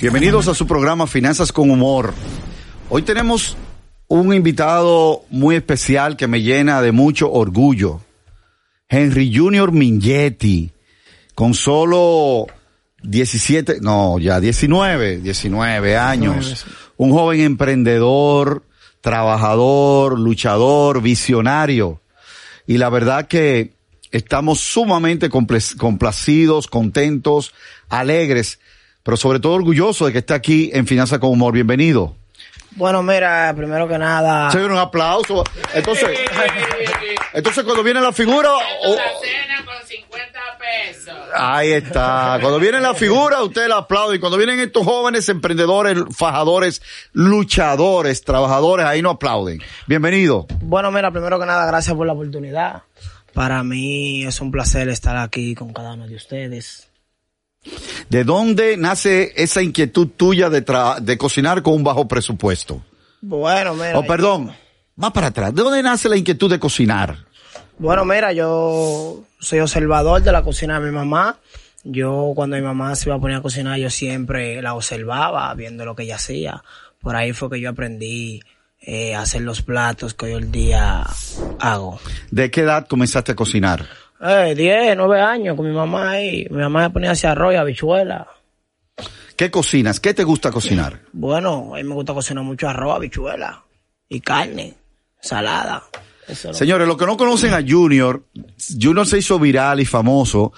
Bienvenidos a su programa Finanzas con Humor. Hoy tenemos un invitado muy especial que me llena de mucho orgullo. Henry Junior Mingetti, con solo 17, no, ya 19, 19 años. Un joven emprendedor, trabajador, luchador, visionario. Y la verdad que estamos sumamente complacidos, contentos, alegres, pero sobre todo orgullosos de que esté aquí en Finanzas con Humor. Bienvenido. Bueno, mira, primero que nada. Se un aplauso. Entonces, entonces cuando viene la figura. Oh, cena con 50 pesos. Ahí está. Cuando viene la figura, usted la aplaude. Y cuando vienen estos jóvenes emprendedores, fajadores, luchadores, trabajadores, ahí no aplauden. Bienvenido. Bueno, mira, primero que nada, gracias por la oportunidad. Para mí es un placer estar aquí con cada uno de ustedes. ¿De dónde nace esa inquietud tuya de, de cocinar con un bajo presupuesto? Bueno, mira. Oh, perdón, más para atrás. ¿De dónde nace la inquietud de cocinar? Bueno, mira, yo soy observador de la cocina de mi mamá. Yo cuando mi mamá se iba a poner a cocinar, yo siempre la observaba, viendo lo que ella hacía. Por ahí fue que yo aprendí eh, hacer los platos que hoy el día hago. ¿De qué edad comenzaste a cocinar? Eh, 10, 9 años con mi mamá ahí. Mi mamá me ponía hacia arroz y habichuela. ¿Qué cocinas? ¿Qué te gusta cocinar? Bueno, a mí me gusta cocinar mucho arroz, habichuela y carne, salada. Señores, los que no conocen a Junior, Junior se hizo viral y famoso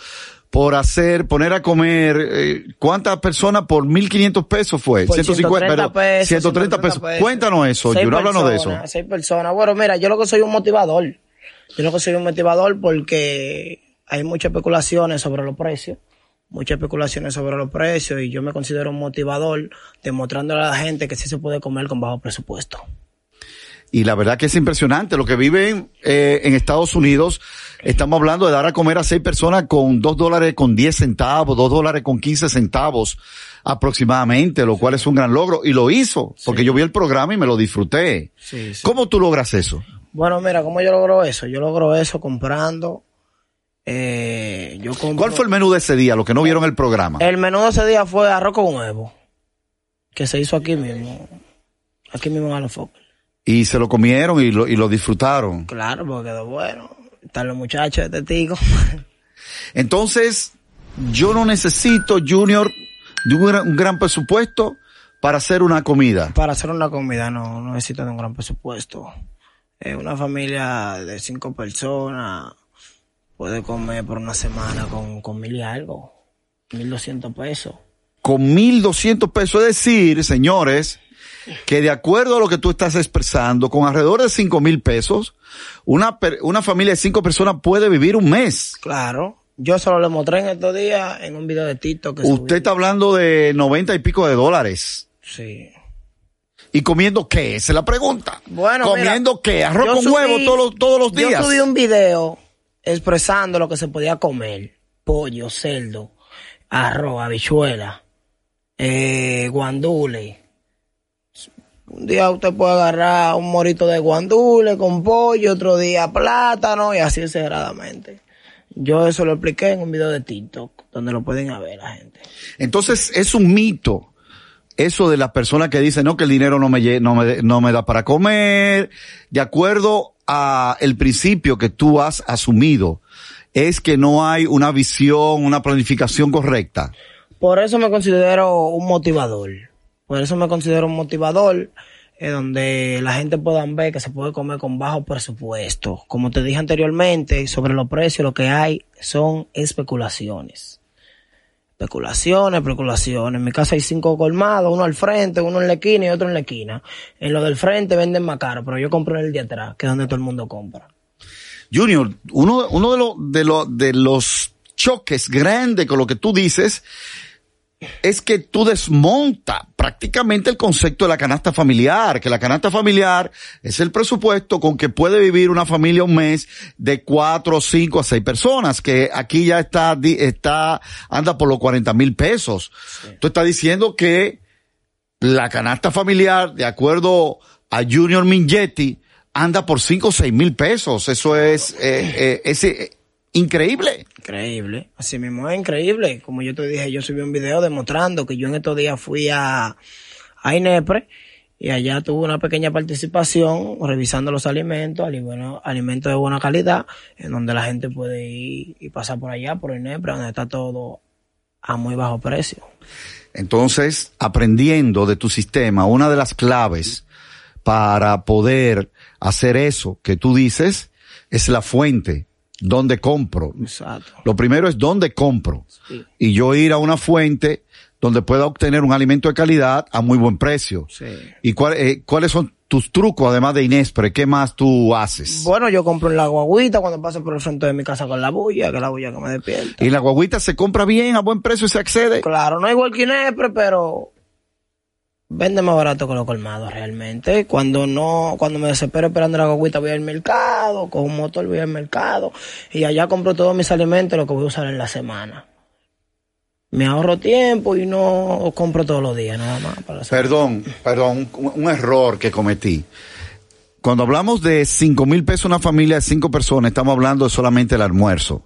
por hacer, poner a comer, eh, ¿cuántas personas por 1.500 pesos fue? 150, pesos, 130 pesos. Cuéntanos eso, Junior, háblanos de eso. Seis personas. Bueno, mira, yo lo que soy un motivador. Yo lo que soy un motivador porque hay muchas especulaciones sobre los precios, muchas especulaciones sobre los precios y yo me considero un motivador demostrándole a la gente que sí se puede comer con bajo presupuesto. Y la verdad que es impresionante lo que viven eh, en Estados Unidos. Estamos hablando de dar a comer a seis personas con dos dólares con diez centavos, dos dólares con quince centavos aproximadamente, lo cual es un gran logro. Y lo hizo, porque yo vi el programa y me lo disfruté. ¿Cómo tú logras eso? Bueno, mira, ¿cómo yo logro eso? Yo logro eso comprando. Eh, yo ¿Cuál fue el menú de ese día, lo que no vieron el programa? El menú de ese día fue arroz con huevo, que se hizo aquí mismo, aquí mismo en Alofoque. Y se lo comieron y lo, y lo disfrutaron. Claro, porque quedó bueno. Están los muchachos de testigo. Entonces, yo no necesito, Junior, un gran presupuesto para hacer una comida. Para hacer una comida no, no necesito un gran presupuesto. Eh, una familia de cinco personas puede comer por una semana con, con mil y algo, mil doscientos pesos. Con mil doscientos pesos, es decir, señores, que de acuerdo a lo que tú estás expresando, con alrededor de cinco mil pesos, una, una familia de cinco personas puede vivir un mes. Claro. Yo solo le mostré en estos días en un video de TikTok. Que Usted está hablando de noventa y pico de dólares. Sí. ¿Y comiendo qué? Esa es la pregunta. Bueno, ¿Comiendo qué? ¿Arroz con huevo todos, todos los días? Yo subí un video expresando lo que se podía comer. Pollo, cerdo, arroz, habichuela, eh, guandule. Un día usted puede agarrar un morito de guandule con pollo, otro día plátano y así exageradamente. Yo eso lo expliqué en un video de TikTok, donde lo pueden ver la gente. Entonces, es un mito eso de las personas que dicen, no, que el dinero no me, no me, no me da para comer, de acuerdo a el principio que tú has asumido, es que no hay una visión, una planificación correcta. Por eso me considero un motivador. Por eso me considero un motivador eh, donde la gente pueda ver que se puede comer con bajo presupuesto. Como te dije anteriormente, sobre los precios lo que hay son especulaciones especulaciones, especulaciones. En mi casa hay cinco colmados, uno al frente, uno en la esquina y otro en la esquina. En lo del frente venden más caro, pero yo compro en el de atrás, que es donde todo el mundo compra. Junior, uno, uno de, los de, los de los choques grandes con lo que tú dices es que tú desmonta prácticamente el concepto de la canasta familiar, que la canasta familiar es el presupuesto con que puede vivir una familia un mes de cuatro, cinco a seis personas, que aquí ya está, está, anda por los 40 mil pesos. Tú estás diciendo que la canasta familiar, de acuerdo a Junior Mingetti, anda por cinco o seis mil pesos. Eso es, eh, eh, es eh, increíble. Increíble. Así mismo es increíble. Como yo te dije, yo subí un video demostrando que yo en estos días fui a, a INEPRE y allá tuve una pequeña participación revisando los alimentos, bueno, alimentos de buena calidad, en donde la gente puede ir y pasar por allá, por INEPRE, donde está todo a muy bajo precio. Entonces, aprendiendo de tu sistema, una de las claves para poder hacer eso que tú dices es la fuente, donde compro. Exacto. Lo primero es dónde compro. Sí. Y yo ir a una fuente donde pueda obtener un alimento de calidad a muy buen precio. Sí. ¿Y cuál- eh, cuáles son tus trucos, además de Inespre? ¿Qué más tú haces? Bueno, yo compro en la guaguita cuando paso por el frente de mi casa con la bulla, que es la bulla que me despierta. ¿Y la guaguita se compra bien, a buen precio y se accede? Claro, no igual que Inepre, pero vende más barato que los colmados realmente. Cuando no, cuando me desespero esperando la guaguita voy al mercado, con un motor voy al mercado y allá compro todos mis alimentos, lo que voy a usar en la semana. Me ahorro tiempo y no compro todos los días nada más. Para. Perdón, perdón, un, un error que cometí. Cuando hablamos de cinco mil pesos una familia de cinco personas, estamos hablando de solamente el almuerzo.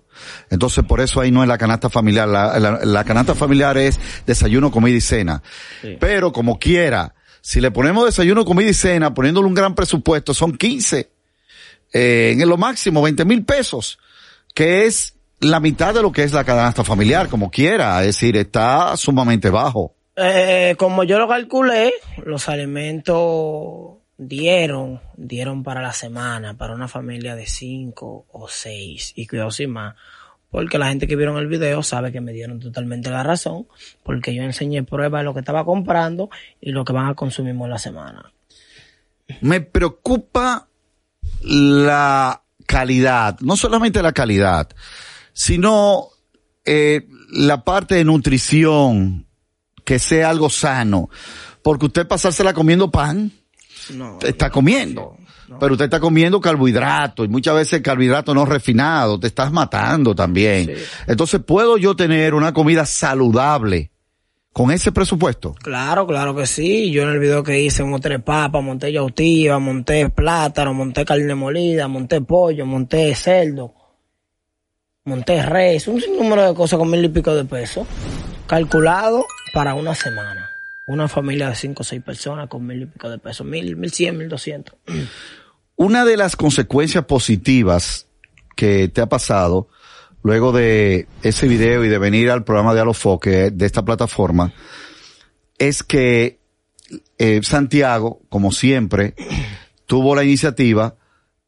Entonces, por eso ahí no es la canasta familiar. La, la- la canasta familiar es desayuno, comida y cena. Pero como quiera, si le ponemos desayuno, comida y cena, poniéndole un gran presupuesto, son 15. Eh, en lo máximo, 20 mil pesos. Que es la mitad de lo que es la canasta familiar, como quiera. Es decir, está sumamente bajo. Eh, como yo lo calculé, los alimentos dieron, dieron para la semana, para una familia de cinco o seis, y cuidado sin más, porque la gente que vieron el video sabe que me dieron totalmente la razón, porque yo enseñé pruebas de lo que estaba comprando y lo que van a consumir la semana. me preocupa la calidad, no solamente la calidad, sino eh, la parte de nutrición, que sea algo sano, porque usted pasársela comiendo pan, No, te está comiendo. Pero usted está comiendo carbohidratos y muchas veces carbohidratos no refinados, te estás matando también. Sí. Entonces, ¿puedo yo tener una comida saludable con ese presupuesto? Claro, claro que sí. Yo en el video que hice monté papa, monté yautiva, monté plátano, monté carne molida, monté pollo, monté cerdo, monté res, un sinnúmero de cosas con mil y pico de pesos, calculado para una semana. Una familia de cinco o seis personas con mil y pico de pesos, mil, mil cien, mil doscientos. Una de las consecuencias positivas que te ha pasado luego de ese video y de venir al programa de Alofoque de esta plataforma es que eh, Santiago, como siempre, tuvo la iniciativa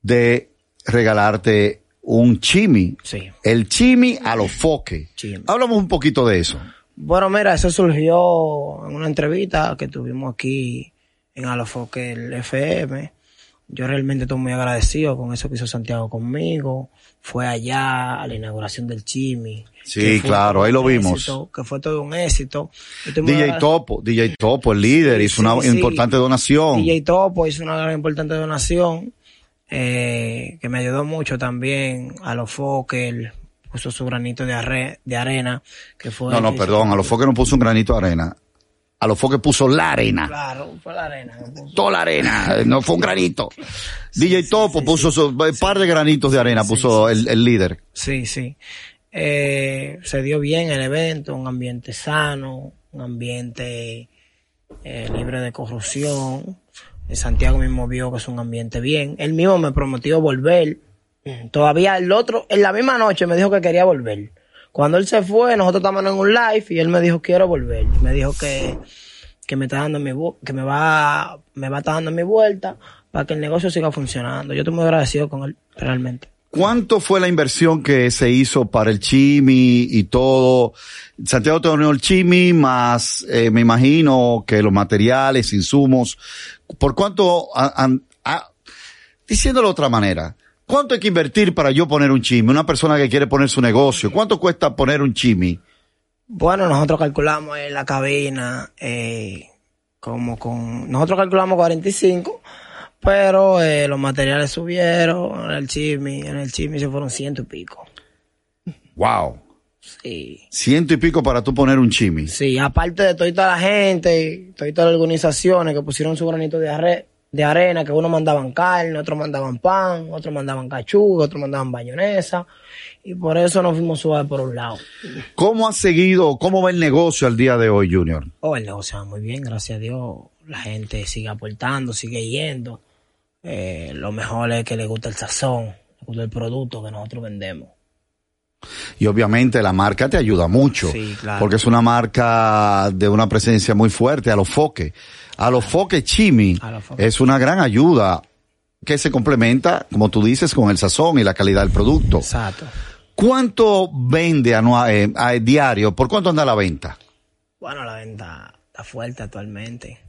de regalarte un chimi. Sí. El chimi Alofoque. Chimi. Hablamos un poquito de eso. Bueno, mira, eso surgió en una entrevista que tuvimos aquí en Alofoque el FM. Yo realmente estoy muy agradecido con eso que hizo Santiago conmigo. Fue allá a la inauguración del Chimi. Sí, claro, ahí lo vimos. éxito, que fue todo un éxito. DJ Topo, DJ Topo, el líder, Sí, hizo una sí. importante donación. DJ Topo hizo una gran importante donación eh, que me ayudó mucho también a los Fokker, puso su granito de, arre- de arena, que fue... No, no, perdón, a los foques no puso un granito de arena. A los foques puso la arena. Claro, fue la arena. puso. Toda la arena, no fue un granito. DJ Topo puso un par de granitos de arena, puso el, el líder. Sí, sí. Eh, se dio bien el evento, un ambiente sano, un ambiente eh, libre de corrupción. Eh, Santiago mismo vio que es un ambiente bien. Él mismo me prometió volver. Todavía el otro, en la misma noche me dijo que quería volver. Cuando él se fue, nosotros estábamos en un live y él me dijo quiero volver. Me dijo que, que me está dando mi que me va, me va a estar dando mi vuelta para que el negocio siga funcionando. Yo estoy muy agradecido con él, realmente. ¿Cuánto fue la inversión que se hizo para el chimi y todo? Santiago te donó el chimi más, eh, me imagino que los materiales, insumos. ¿Por cuánto, a- diciéndolo de otra manera, cuánto hay que invertir para yo poner un chimi? Una persona que quiere poner su negocio, ¿cuánto cuesta poner un chimi? Bueno, nosotros calculamos en la cabina, eh, como con, nosotros calculamos 45, pero eh, los materiales subieron, en el chisme, en el chisme se fueron ciento y pico. Wow. Sí. Ciento y pico para tú poner un chimi. Sí, aparte de toda la gente, todas las organizaciones que pusieron su granito de, arre- de arena, que unos mandaban carne, otros mandaban pan, otros mandaban cachuga, otros mandaban bayonesa, y por eso nos fuimos suave por un lado. ¿Cómo ha seguido, cómo va el negocio al día de hoy, Junior? Oh, el negocio va muy bien, gracias a Dios. La gente sigue aportando, sigue yendo. Eh, lo mejor es que le gusta el sazón, le gusta el producto que nosotros vendemos. Y obviamente la marca te ayuda mucho. Sí, claro. Porque es una marca de una presencia muy fuerte a los foques. A los foques Chimi A los foques. es una gran ayuda que se complementa, como tú dices, con el sazón y la calidad del producto. Exacto. ¿Cuánto vende eh, a diario? ¿Por cuánto anda la venta? Bueno, la venta está fuerte actualmente.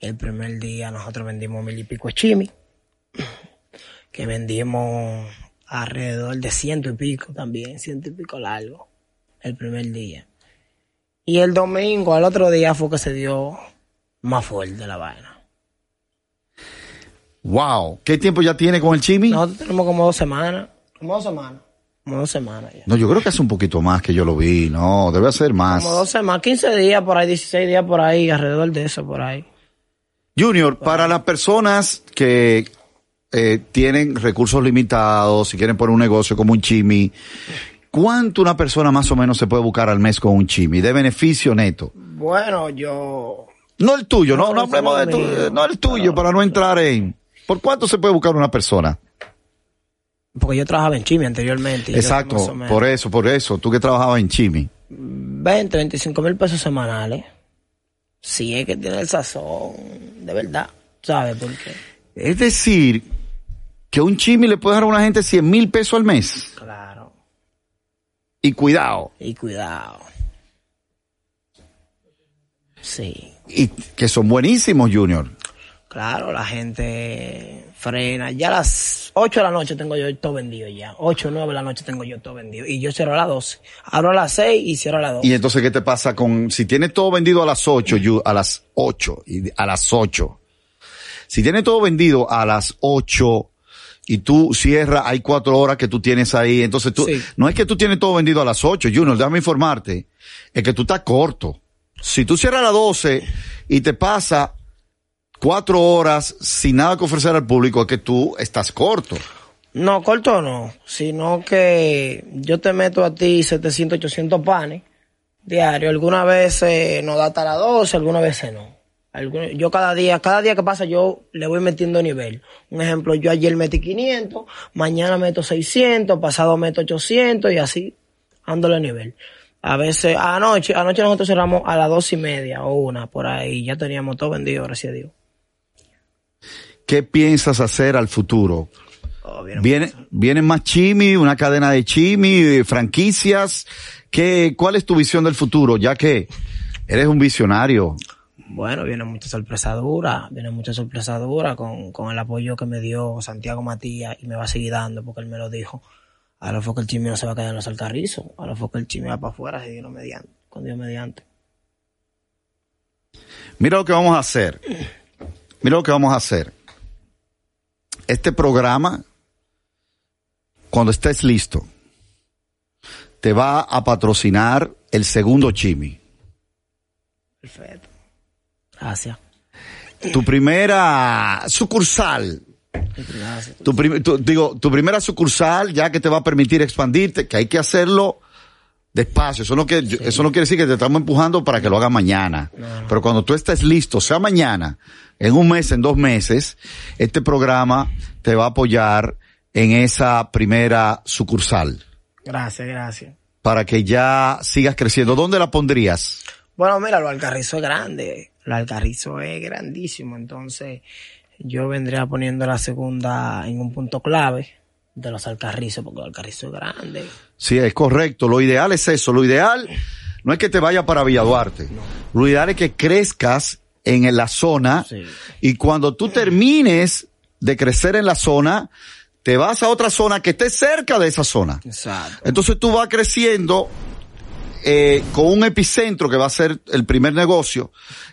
El primer día nosotros vendimos mil y pico chimi, que vendimos alrededor de ciento y pico también, ciento y pico largo, el primer día. Y el domingo, al otro día, fue que se dio más fuerte la vaina. Wow. ¿Qué tiempo ya tiene con el Chimi? Nosotros tenemos como dos semanas, como dos semanas, como dos semanas ya. No, yo creo que hace un poquito más que yo lo vi. No, debe ser más. Como dos semanas, 15 días por ahí, 16 días por ahí, alrededor de eso por ahí. Junior, para las personas que eh, tienen recursos limitados, si quieren poner un negocio como un chimi, ¿cuánto una persona más o menos se puede buscar al mes con un chimi de beneficio neto? Bueno, yo No el tuyo, no, No, no hablemos de no, tu, no el tuyo, para no entrar en... ¿Por cuánto se puede buscar una persona? Porque yo trabajaba en Chimi anteriormente. Exacto, por eso, por eso, tú que trabajabas en chimi. 20, 25 mil pesos semanales. Si es que tiene el sazón, de verdad. ¿Sabes por qué? Es decir, que un chimi le puede dar a una gente 100 mil pesos al mes. Claro. Y cuidado, Y cuidado. Sí. y que son buenísimos, Junior. Claro, la gente frena. Ya a las 8 de la noche tengo yo todo vendido ya. 8 o 9 de la noche tengo yo todo vendido. Y yo cierro a las 12. Abro a las 6 y cierro a las 12. Y entonces, ¿qué te pasa con, si tienes todo vendido a las 8, Yu- a las 8, y a las 8? Si tienes todo vendido a las 8 y tú cierras, hay cuatro horas que tú tienes ahí, entonces tú, Sí. no es que tú tienes todo vendido a las 8, Junior, déjame informarte, es que tú estás corto. Si tú cierras a las 12 y te pasa cuatro horas sin nada que ofrecer al público, es que tú estás corto. No, corto no, sino que yo te meto a ti 700, 800 panes diario. Algunas veces nos da hasta las 12, algunas veces no. Yo cada día, cada día que pasa yo le voy metiendo nivel. Un ejemplo, yo ayer metí 500, mañana meto 600, pasado meto 800 y así ándole nivel. A veces, anoche, anoche nosotros cerramos a las dos y media o una por ahí, ya teníamos todo vendido, gracias a Dios. ¿Qué piensas hacer al futuro? Oh, vieron Viene, vienen más chimi, una cadena de chimi, franquicias. ¿Qué, ¿Cuál es tu visión del futuro? Ya que eres un visionario. Bueno, viene mucha sorpresa dura, viene mucha sorpresa dura con, con el apoyo que me dio Santiago Matías y me va a seguir dando porque él me lo dijo. Ahora fue que el chisme no se va a quedar en los alcarrizos, ahora fue que el chisme va para afuera, si Dios no mediante, con Dios mediante. Mira lo que vamos a hacer. Mira lo que vamos a hacer. Este programa, cuando estés listo, te va a patrocinar el segundo chimi. Perfecto. Gracias. Tu primera sucursal Gracias. tu, prim- tu- digo, tu primera sucursal ya que te va a permitir expandirte, que hay que hacerlo despacio. Eso no, que, eso no quiere decir que te estamos empujando para que lo hagas mañana. Pero cuando tú estés listo, sea mañana, en un mes, en dos meses, este programa te va a apoyar en esa primera sucursal Gracias, gracias. para que ya sigas creciendo. ¿Dónde la pondrías? Bueno, mira, lo alcarrizo es grande, lo alcarrizo es grandísimo, entonces yo vendría poniendo la segunda en un punto clave de los alcarrizos, porque el alcarrizo es grande. Sí, es correcto. Lo ideal es eso. Lo ideal no es que te vaya para Villa Duarte. Lo ideal es que crezcas en la zona Sí. y cuando tú termines de crecer en la zona, te vas a otra zona que esté cerca de esa zona. Exacto. Entonces tú vas creciendo eh, con un epicentro que va a ser el primer negocio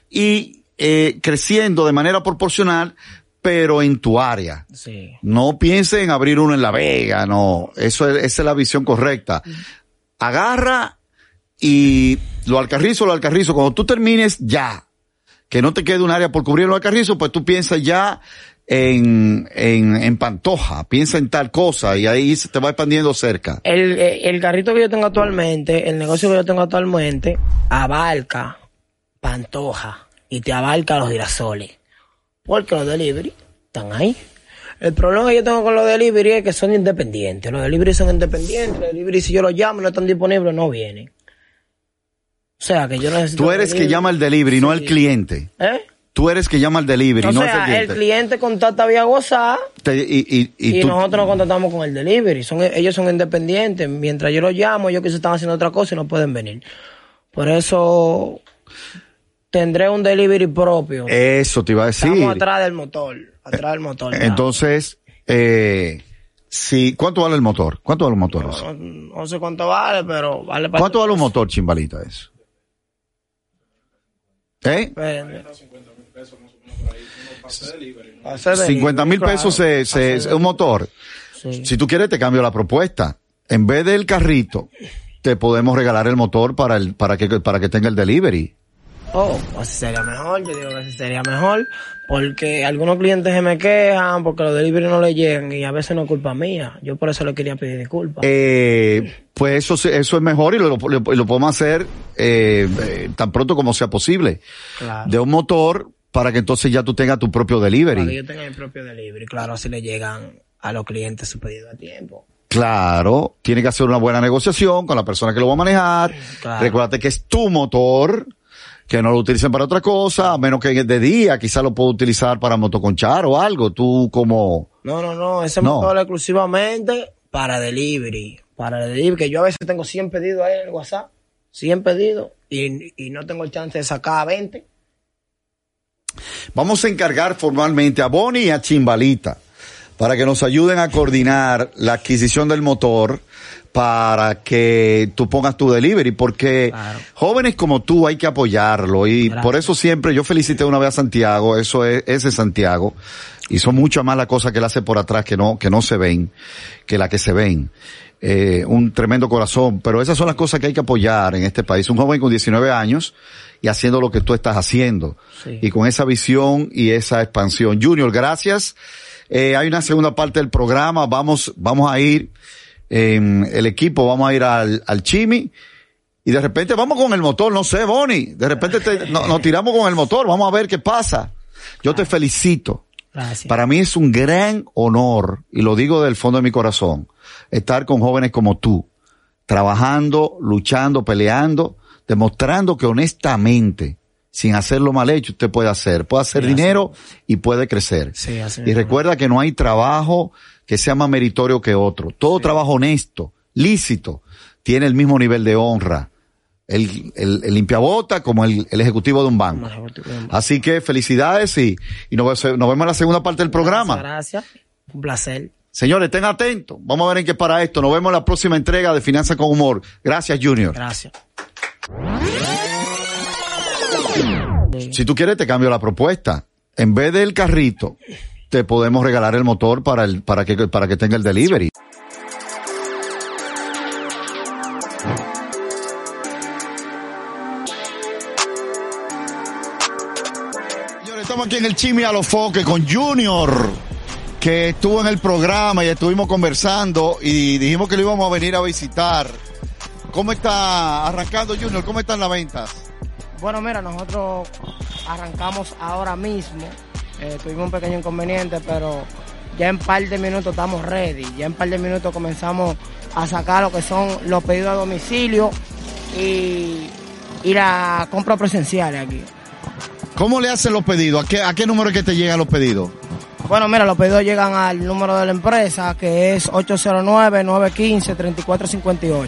y eh, creciendo de manera proporcional, pero en tu área. Sí. No piense en abrir uno en La Vega, no. Eso es, esa es la visión correcta. Agarra y lo alcarrizo, lo alcarrizo. Cuando tú termines, ya. Que no te quede un área por cubrir lo alcarrizo, pues tú piensas ya en, en, en Pantoja, piensa en tal cosa y ahí se te va expandiendo cerca. El, eh, el carrito que yo tengo actualmente, el negocio que yo tengo actualmente, abarca Pantoja y te abarca los girasoles. Porque los delivery están ahí. El problema que yo tengo con los delivery es que son independientes. Los delivery son independientes. Los delivery, si yo los llamo y no están disponibles, no vienen. O sea, que yo necesito. Tú eres que llama al delivery, no al cliente. ¿Eh? Tú eres que llama al delivery, O no sea, es el el cliente. cliente contacta vía WhatsApp Te- y, y, y y, tú, nosotros nos contactamos con el delivery. Son, ellos son independientes. Mientras yo los llamo, ellos que se están haciendo otra cosa y no pueden venir. Por eso tendré un delivery propio. eso te iba a decir. Estamos atrás del motor. Atrás del motor. ya. Entonces, eh, sí, ¿cuánto vale el motor? ¿Cuánto vale un motor? no, no sé cuánto vale, pero vale para. ¿Cuánto vale un motor, chimbalita, eso? ¿Eh? Depende. 50 mil pesos se, se- es un motor. Sí. Si tú quieres, te cambio la propuesta. En vez del carrito, te podemos regalar el motor para el, para que, para que tenga el delivery. Oh, así sería mejor, yo digo que así sería mejor, porque algunos clientes se me quejan porque los delivery no le llegan y a veces no es culpa mía. Yo por eso le quería pedir disculpas. Eh, pues eso, eso es mejor y lo, lo, lo podemos hacer eh, eh, tan pronto como sea posible. claro. De un motor para que entonces ya tú tengas tu propio Para que delivery. yo tenga mi propio delivery, claro, así le llegan a los clientes su pedido a tiempo. Claro, tiene que hacer una buena negociación con la persona que lo va a manejar. Claro. Recuérdate que es tu motor, que no lo utilicen para otra cosa, a menos que de día quizás lo puedo utilizar para motoconchar o algo. Tú como... No, no, no, ese No. motor exclusivamente para delivery. Para delivery, que yo a veces tengo 100 pedidos ahí en el WhatsApp, 100 pedidos, y, y no tengo el chance de sacar 20. Vamos a encargar formalmente a Bonnie y a Chimbalita para que nos ayuden a coordinar la adquisición del motor para que tú pongas tu delivery, porque Claro. jóvenes como tú hay que apoyarlo y Gracias. por eso siempre yo felicité una vez a Santiago, eso es, ese es Santiago, hizo mucha más la cosa que él hace por atrás que no, que no se ven, que la que se ven. Eh, un tremendo corazón, pero esas son las cosas que hay que apoyar en este país. Un joven con 19 años y haciendo lo que tú estás haciendo. Sí. Y con esa visión y esa expansión. Junior, gracias. Eh, hay una segunda parte del programa. Vamos, vamos a ir, en el equipo, vamos a ir al, al Chimi. Y de repente vamos con el motor, no sé, Bonnie. De repente te- no- nos tiramos con el motor, vamos a ver qué pasa. Yo te felicito. Gracias. Para mí es un gran honor, y lo digo del fondo de mi corazón, estar con jóvenes como tú, trabajando, luchando, peleando, demostrando que honestamente, sin hacerlo mal hecho, usted puede hacer, puede hacer Sí, así dinero y puede crecer. Sí, así y recuerda que no hay trabajo que sea más meritorio que otro. Todo trabajo honesto, lícito, tiene el mismo nivel de honra. El, el, el limpiabota como el, el ejecutivo de un banco. Así que felicidades y, y nos, nos vemos en la segunda parte del programa. Gracias. Un placer. Señores, estén atentos. Vamos a ver en qué para esto. Nos vemos en la próxima entrega de Finanzas con Humor. Gracias, Junior. Gracias. Si tú quieres, te cambio la propuesta. En vez del carrito, te podemos regalar el motor para el, para que, para que tenga el delivery. Señores, estamos aquí en el Chimi a los Foques con Junior, que estuvo en el programa y estuvimos conversando y dijimos que lo íbamos a venir a visitar. ¿Cómo está arrancando Junior? ¿Cómo están las ventas? Bueno, mira, nosotros arrancamos ahora mismo. Eh, tuvimos un pequeño inconveniente, pero ya en par de minutos estamos ready. Ya en par de minutos comenzamos a sacar lo que son los pedidos a domicilio y, y la compra presencial aquí. ¿Cómo le hacen los pedidos? ¿A qué, a qué número es que te llegan los pedidos? Bueno, mira, los pedidos llegan al número de la empresa, que es 809-915-3458.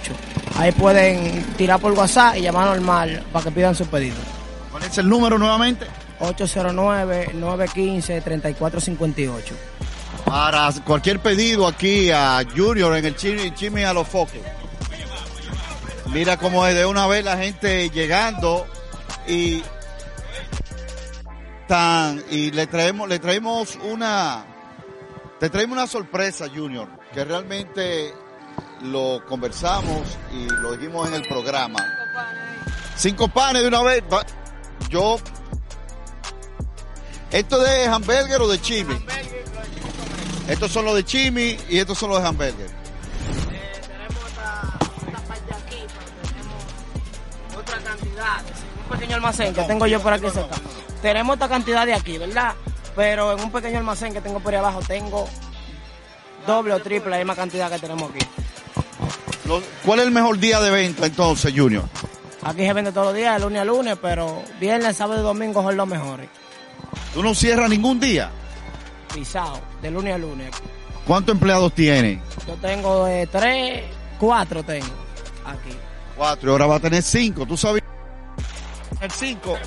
Ahí pueden tirar por WhatsApp y llamar normal para que pidan su pedido. ¿Cuál es el número nuevamente? 809-915-3458. Para cualquier pedido aquí a Junior en el Chimi, Chimi a los Foques. Mira cómo es de una vez la gente llegando y tan y le traemos le traemos una te traemos una sorpresa, Junior, que realmente lo conversamos y lo dijimos en el programa. Cinco panes de una vez. Yo esto de hamburger o de chimi. Estos son los de chimi y estos son los de hamburger. Eh, tenemos esta, esta parte aquí, pero tenemos otra cantidad. Un pequeño almacén que tengo yo por aquí cerca. Tenemos esta cantidad de aquí, ¿verdad? Pero en un pequeño almacén que tengo por ahí abajo tengo doble o triple la misma cantidad que tenemos aquí. ¿Cuál es el mejor día de venta entonces, Junior? Aquí se vende todos los días, de lunes a lunes, pero viernes, sábado y domingo son los mejores. ¿Tú no cierras ningún día? Pisado, de lunes a lunes. ¿Cuántos empleados tiene? Yo tengo eh, tres, cuatro tengo aquí. Cuatro, y ahora va a tener cinco. ¿Tú sabes? El cinco.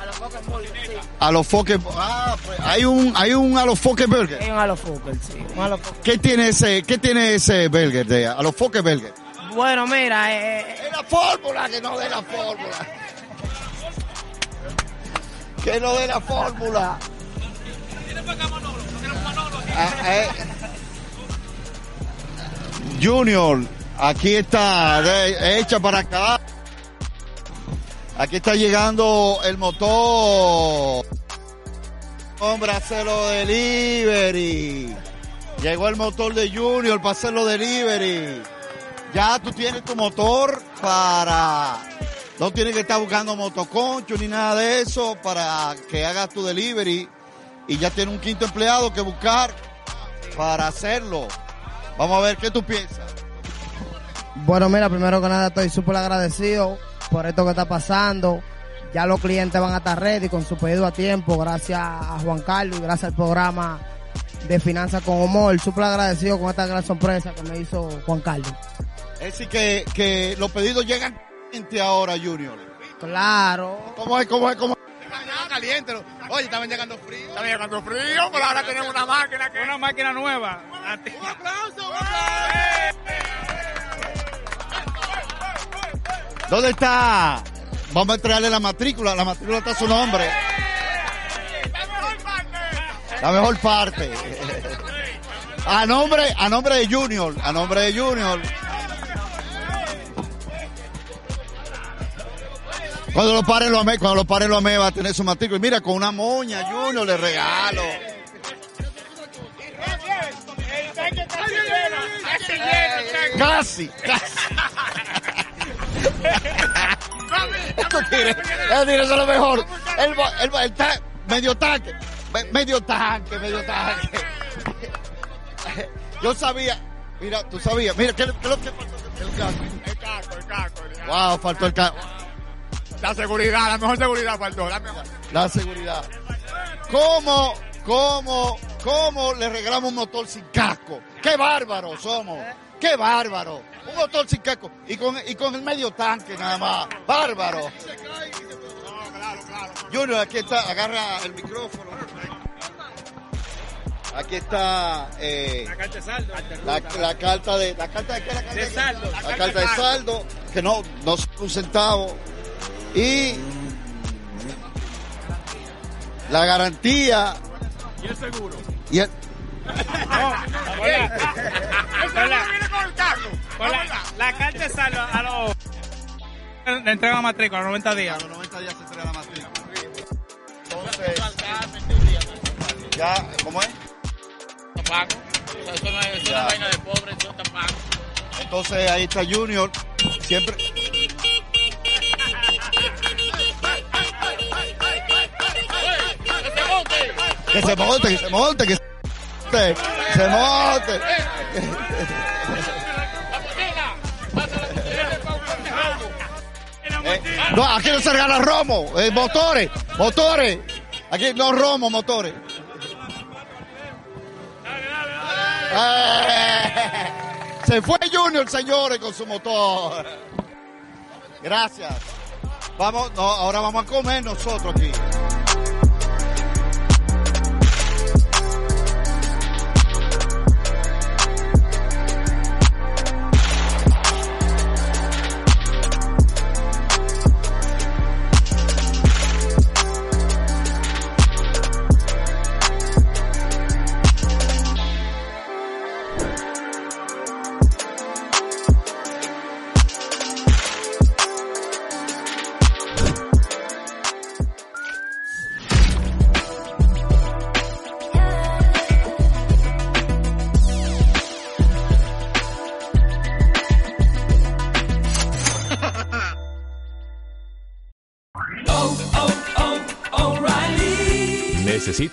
A los Focus Burger, sí. A los foques. Ah, pues hay un, hay un a los foques burger. Hay un a los Focus, sí. Un a los Focus. ¿Qué tiene ese, qué tiene ese burger de a los foques burger? Bueno, mira, eh, Es la fórmula, que no de la fórmula. Que no de la fórmula. Junior, aquí está, hecha para acá. Aquí está llegando el motor. Hombre, hacerlo delivery. Llegó el motor de Junior para hacerlo delivery. Ya tú tienes tu motor para... No tienes que estar buscando motoconcho ni nada de eso para que hagas tu delivery. Y ya tienes un quinto empleado que buscar para hacerlo. Vamos a ver qué tú piensas. Bueno, mira, primero que nada estoy súper agradecido por esto que está pasando. Ya los clientes van a estar ready con su pedido a tiempo, gracias a Juan Carlos y gracias al programa de Finanzas con Humor. Súper agradecido con esta gran sorpresa que me hizo Juan Carlos. Es decir, que, que los pedidos llegan caliente ahora, Junior. Claro. ¿Cómo es? ¿Cómo es? ¿Cómo es? caliente. Oye, estaban llegando frío. Estaban llegando frío, pero ahora tenemos una máquina que... Una máquina nueva. Un aplauso, un aplauso. ¿Dónde está? Vamos a entregarle la matrícula. La matrícula está a su nombre. La mejor parte. A nombre, a nombre de Junior. A nombre de Junior. Cuando lo paren lo amé, cuando lo paren lo amé va a tener su matrícula. Y Mira, con una moña, Junior, le regalo. Casi, casi. Estos tigres, tigres son lo mejor. El, el, bo- el ta- medio tanque, me- medio tanque, medio tanque. Yo sabía, mira, tú sabías, mira, ¿qué, qué es lo que faltó? El casco. El casco, el casco. Wow, faltó el casco. La seguridad, la mejor seguridad faltó. La mejor. La seguridad. ¿Cómo, cómo, cómo le regalamos un motor sin casco? ¡Qué bárbaro somos! ¡Qué bárbaro! Un motor sin casco y con, y con el medio tanque nada más. ¡Bárbaro! Junior, aquí está, agarra el micrófono. Aquí está eh, La carta de saldo. la, la carta de... ¿La carta de qué? La carta De saldo. La, carta de saldo, que no, no son un centavo. Y la garantía Y el seguro. y el. Con la, la carta saldo a los... Le entregan matrícula a los 90 días. A los 90 días se entrega la matrícula. Entonces, ya, ¿cómo es? Pago. Eso no es, no es vaina de pobre, eso pago. Entonces ahí está Junior. Siempre. Que se monte, que se monte, que se monte. Eh, no, aquí no se regala romo, eh, motores, motores. Aquí no romo, motores. Eh, se fue Junior, señores, con su motor. Gracias. Vamos, no, ahora vamos a comer nosotros aquí.